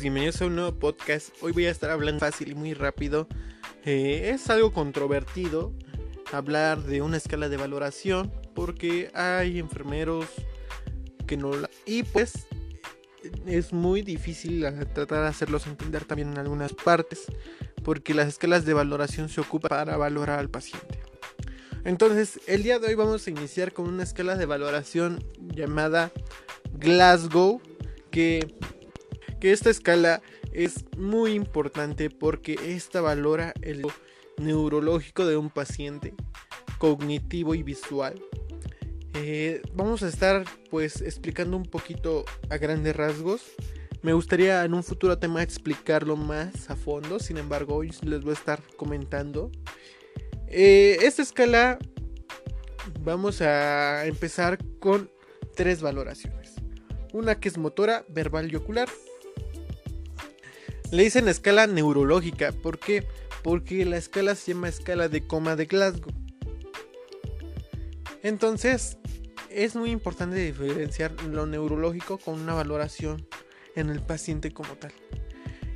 bienvenidos a un nuevo podcast. Hoy voy a estar hablando fácil y muy rápido. Eh, es algo controvertido hablar de una escala de valoración porque hay enfermeros que no la... Y pues es muy difícil tratar de hacerlos entender también en algunas partes porque las escalas de valoración se ocupan para valorar al paciente. Entonces, el día de hoy vamos a iniciar con una escala de valoración llamada Glasgow que que esta escala es muy importante porque esta valora el neurológico de un paciente, cognitivo y visual. Eh, vamos a estar pues explicando un poquito a grandes rasgos. Me gustaría en un futuro tema explicarlo más a fondo, sin embargo hoy les voy a estar comentando. Eh, esta escala vamos a empezar con tres valoraciones. Una que es motora, verbal y ocular. Le dicen escala neurológica. ¿Por qué? Porque la escala se llama escala de coma de Glasgow. Entonces, es muy importante diferenciar lo neurológico con una valoración en el paciente como tal.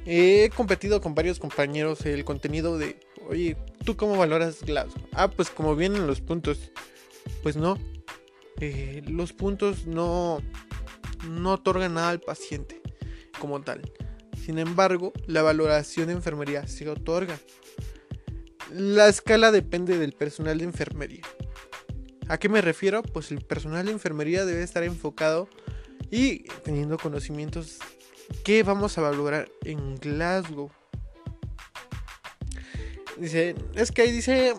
He competido con varios compañeros el contenido de, oye, ¿tú cómo valoras Glasgow? Ah, pues como vienen los puntos. Pues no. Eh, los puntos no, no otorgan nada al paciente como tal. Sin embargo, la valoración de enfermería se otorga. La escala depende del personal de enfermería. ¿A qué me refiero? Pues el personal de enfermería debe estar enfocado y teniendo conocimientos que vamos a valorar en Glasgow. Dice, es que ahí dice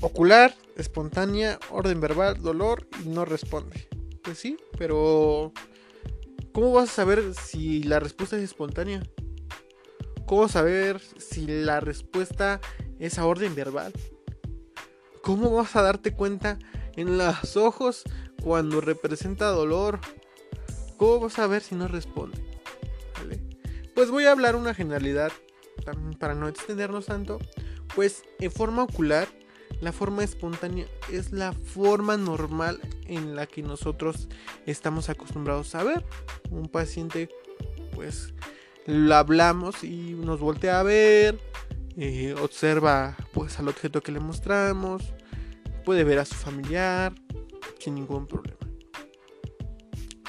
ocular, espontánea, orden verbal, dolor y no responde. Pues sí, pero ¿Cómo vas a saber si la respuesta es espontánea? ¿Cómo saber si la respuesta es a orden verbal? ¿Cómo vas a darte cuenta en los ojos cuando representa dolor? ¿Cómo vas a ver si no responde? Pues voy a hablar una generalidad para no extendernos tanto. Pues en forma ocular la forma espontánea es la forma normal en la que nosotros estamos acostumbrados a ver. Un paciente, pues, lo hablamos y nos voltea a ver, eh, observa pues al objeto que le mostramos, puede ver a su familiar sin ningún problema.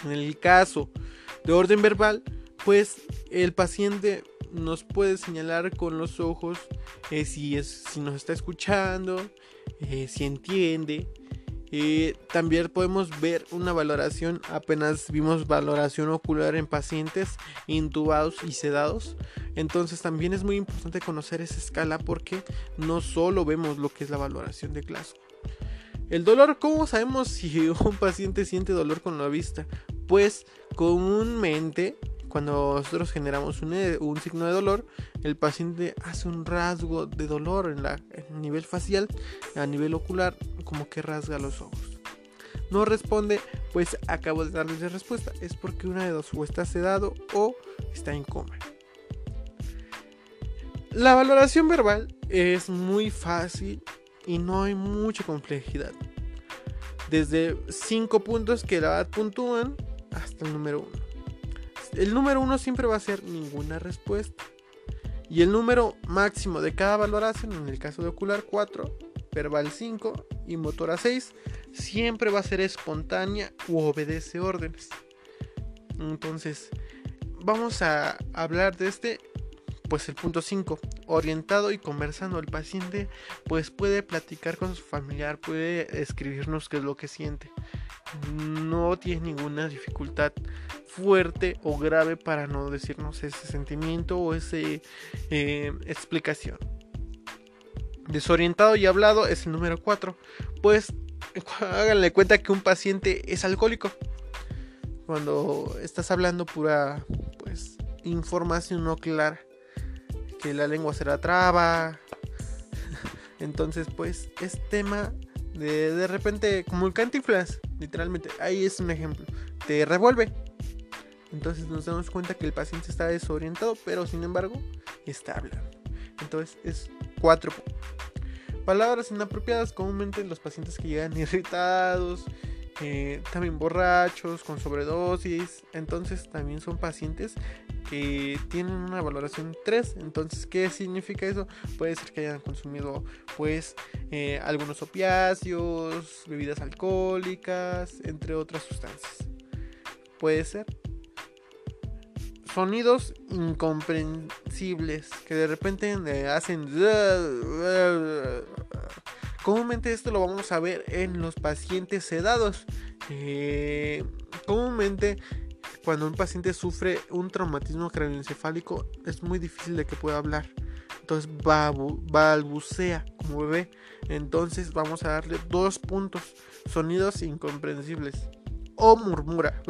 En el caso de orden verbal, pues el paciente nos puede señalar con los ojos eh, si, es, si nos está escuchando, eh, si entiende. Eh, también podemos ver una valoración, apenas vimos valoración ocular en pacientes intubados y sedados. Entonces también es muy importante conocer esa escala porque no solo vemos lo que es la valoración de Glasgow. El dolor, ¿cómo sabemos si un paciente siente dolor con la vista? Pues comúnmente cuando nosotros generamos un, un, signo de dolor, el paciente hace un rasgo de dolor en, la, nivel facial, a nivel ocular, como que rasga los ojos. No responde, pues acabo de darles la respuesta. Es porque una de dos o está sedado o está en coma. La valoración verbal es muy fácil y no hay mucha complejidad. Desde 5 puntos que la puntúan hasta el número 1 el número 1 siempre va a ser ninguna respuesta. Y el número máximo de cada valoración, en el caso de ocular 4, verbal 5 y motora 6, siempre va a ser espontánea u obedece órdenes. Entonces, vamos a hablar de este, pues el punto 5, orientado y conversando. El paciente pues puede platicar con su familiar, puede escribirnos qué es lo que siente. No tiene ninguna dificultad fuerte o grave para no decirnos ese sentimiento o esa eh, explicación. Desorientado y hablado es el número 4. Pues háganle cuenta que un paciente es alcohólico. Cuando estás hablando pura pues información no clara. Que la lengua se la traba. Entonces pues es tema de de repente como el cantiflas. Literalmente. Ahí es un ejemplo. Te revuelve. Entonces nos damos cuenta que el paciente está desorientado, pero sin embargo está hablando. Entonces es cuatro. Palabras inapropiadas comúnmente los pacientes que llegan irritados, eh, también borrachos, con sobredosis. Entonces también son pacientes tienen una valoración 3. Entonces, ¿qué significa eso? Puede ser que hayan consumido pues eh, algunos opiáceos, bebidas alcohólicas, entre otras sustancias. Puede ser. Sonidos incomprensibles que de repente eh, hacen... Comúnmente esto lo vamos a ver en los pacientes sedados. Eh, comúnmente cuando un paciente sufre un traumatismo craneoencefálico es muy difícil de que pueda hablar. Entonces balbucea como bebé. Entonces vamos a darle dos puntos. Sonidos incomprensibles. O murmura.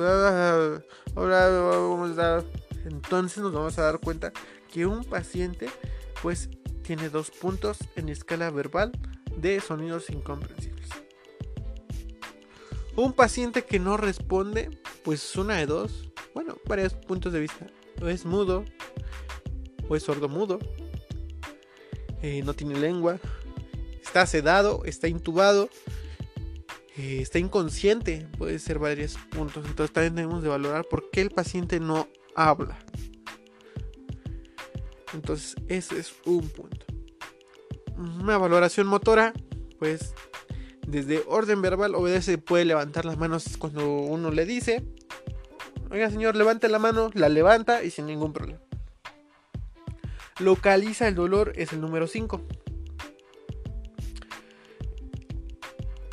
Entonces nos vamos a dar cuenta que un paciente pues tiene dos puntos en escala verbal de sonidos incomprensibles. Un paciente que no responde, pues una de dos, bueno, varios puntos de vista. O es mudo, o es sordo eh, no tiene lengua, está sedado, está intubado, eh, está inconsciente, puede ser varios puntos. Entonces también tenemos de valorar por qué el paciente no habla. Entonces ese es un punto. Una valoración motora, pues desde orden verbal obedece, puede levantar las manos cuando uno le dice. Oiga señor, levante la mano, la levanta y sin ningún problema. Localiza el dolor es el número 5.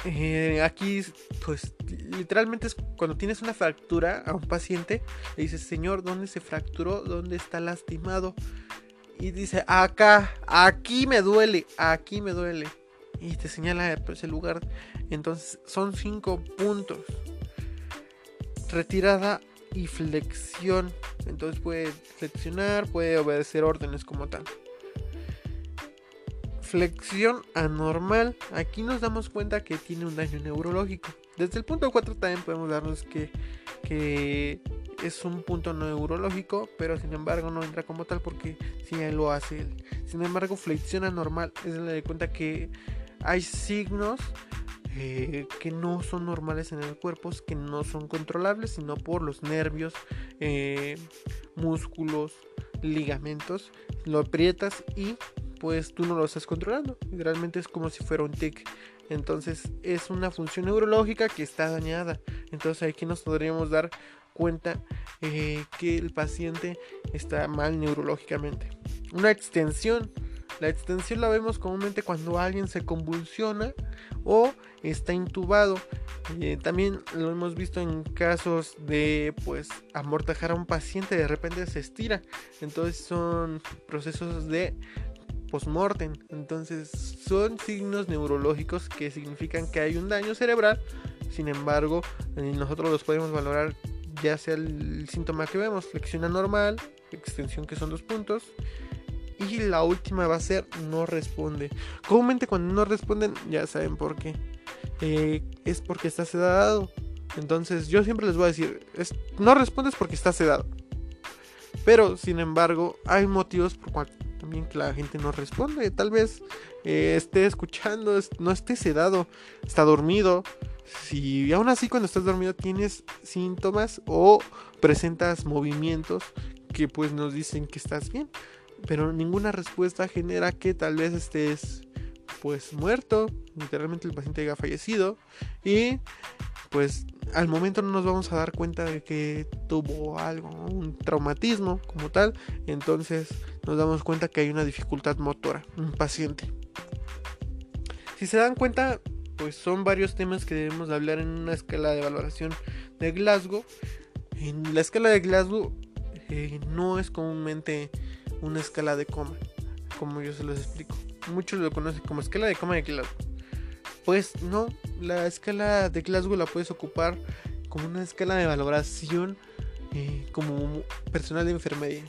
Eh, aquí, pues, literalmente es cuando tienes una fractura a un paciente, le dices, señor, ¿dónde se fracturó? ¿Dónde está lastimado? Y dice, acá, aquí me duele, aquí me duele y te señala pues, el lugar. Entonces son cinco puntos. Retirada y flexión. Entonces puede flexionar, puede obedecer órdenes como tal. Flexión anormal. Aquí nos damos cuenta que tiene un daño neurológico. Desde el punto 4 también podemos darnos que, que es un punto neurológico, pero sin embargo no entra como tal porque si él lo hace él. Sin embargo, flexión anormal es la de cuenta que hay signos eh, que no son normales en el cuerpo, que no son controlables, sino por los nervios, eh, músculos, ligamentos. Lo aprietas y pues tú no lo estás controlando. Realmente es como si fuera un tic. Entonces es una función neurológica que está dañada. Entonces aquí nos podríamos dar cuenta eh, que el paciente está mal neurológicamente. Una extensión la extensión la vemos comúnmente cuando alguien se convulsiona o está intubado. Eh, también lo hemos visto en casos de pues amortajar a un paciente, de repente se estira. Entonces son procesos de postmortem. Entonces son signos neurológicos que significan que hay un daño cerebral. Sin embargo, eh, nosotros los podemos valorar ya sea el síntoma que vemos, flexión anormal, extensión que son dos puntos, y la última va a ser no responde. Comúnmente cuando no responden ya saben por qué. Eh, es porque está sedado. Entonces yo siempre les voy a decir, no respondes porque está sedado. Pero sin embargo hay motivos por cual también que la gente no responde. Tal vez eh, esté escuchando, no esté sedado, está dormido. Si aún así cuando estás dormido tienes síntomas o presentas movimientos que pues nos dicen que estás bien pero ninguna respuesta genera que tal vez estés pues muerto, literalmente el paciente haya fallecido y pues al momento no nos vamos a dar cuenta de que tuvo algo, un traumatismo como tal, entonces nos damos cuenta que hay una dificultad motora, un paciente. Si se dan cuenta, pues son varios temas que debemos hablar en una escala de valoración de Glasgow. En la escala de Glasgow eh, no es comúnmente una escala de coma, como yo se los explico. Muchos lo conocen como escala de coma de Glasgow. Pues no, la escala de Glasgow la puedes ocupar como una escala de valoración eh, como personal de enfermería.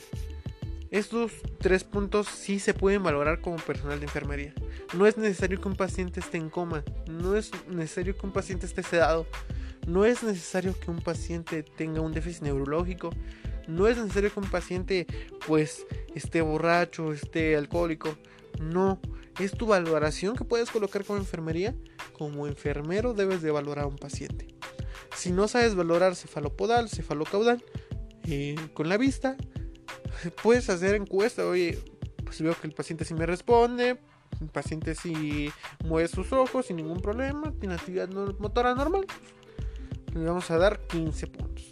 Estos tres puntos sí se pueden valorar como personal de enfermería. No es necesario que un paciente esté en coma, no es necesario que un paciente esté sedado, no es necesario que un paciente tenga un déficit neurológico, no es necesario que un paciente pues esté borracho, esté alcohólico. No, es tu valoración que puedes colocar como enfermería. Como enfermero debes de valorar a un paciente. Si no sabes valorar cefalopodal, cefalocaudal, eh, con la vista, puedes hacer encuesta, oye, pues veo que el paciente sí me responde, el paciente sí mueve sus ojos sin ningún problema, tiene actividad motora normal, le vamos a dar 15 puntos.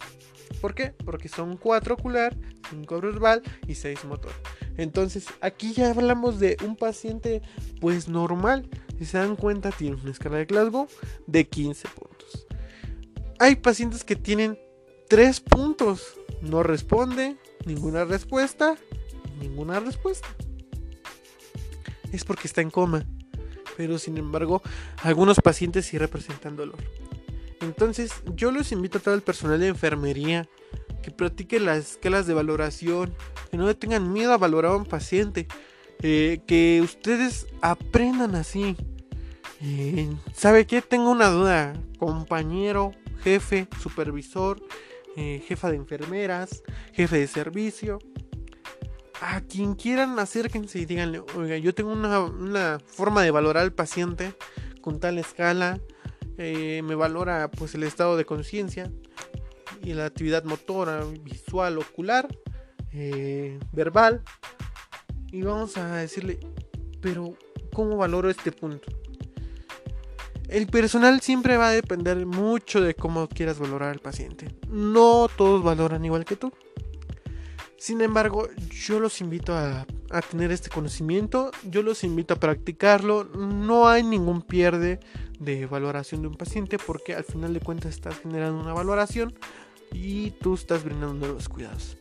¿Por qué? Porque son 4 ocular, 5 verbal y 6 motor. Entonces, aquí ya hablamos de un paciente pues normal. Si se dan cuenta, tiene una escala de Glasgow de 15 puntos. Hay pacientes que tienen 3 puntos. No responde, ninguna respuesta, ninguna respuesta. Es porque está en coma. Pero sin embargo, algunos pacientes sí representan dolor. Entonces, yo los invito a todo el personal de enfermería que practique las escalas de valoración, que no tengan miedo a valorar a un paciente, eh, que ustedes aprendan así. Eh, ¿Sabe qué? Tengo una duda, compañero, jefe, supervisor, eh, jefa de enfermeras, jefe de servicio. A quien quieran acérquense y díganle, oiga, yo tengo una, una forma de valorar al paciente con tal escala, eh, me valora pues el estado de conciencia y la actividad motora, visual, ocular, eh, verbal. Y vamos a decirle, pero ¿cómo valoro este punto? El personal siempre va a depender mucho de cómo quieras valorar al paciente. No todos valoran igual que tú. Sin embargo, yo los invito a, tener este conocimiento, yo los invito a practicarlo. No hay ningún pierde de valoración de un paciente porque al final de cuentas estás generando una valoración y tú estás brindando los cuidados.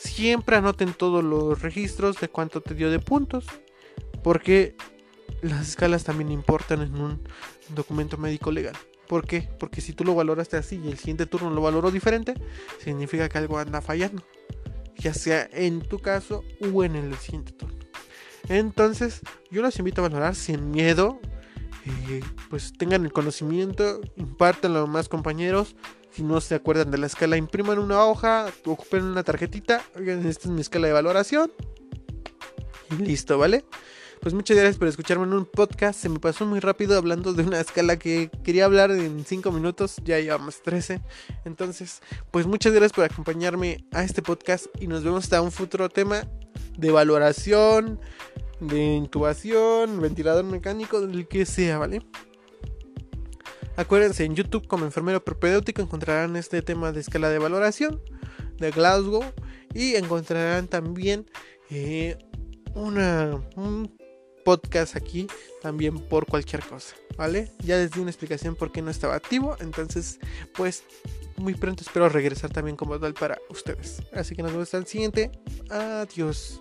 Siempre anoten todos los registros de cuánto te dio de puntos porque las escalas también importan en un documento médico legal. ¿Por qué? Porque si tú lo valoraste así y el siguiente turno lo valoró diferente, significa que algo anda fallando. Ya sea en tu caso o en el siguiente turno. Entonces, yo los invito a valorar sin miedo, eh, pues tengan el conocimiento, impartan a más compañeros. Si no se acuerdan de la escala, impriman una hoja, ocupen una tarjetita. Oigan, esta es mi escala de valoración. Y listo, ¿vale? Pues muchas gracias por escucharme en un podcast. Se me pasó muy rápido hablando de una escala que quería hablar en 5 minutos. Ya llevamos 13. Entonces, pues muchas gracias por acompañarme a este podcast. Y nos vemos hasta un futuro tema de valoración de intubación, ventilador mecánico, del que sea, ¿vale? Acuérdense, en YouTube como enfermero propedéutico encontrarán este tema de escala de valoración de Glasgow y encontrarán también eh, una, un podcast aquí también por cualquier cosa, ¿vale? Ya les di una explicación por qué no estaba activo, entonces pues muy pronto espero regresar también como tal para ustedes. Así que nos vemos hasta el siguiente. Adiós.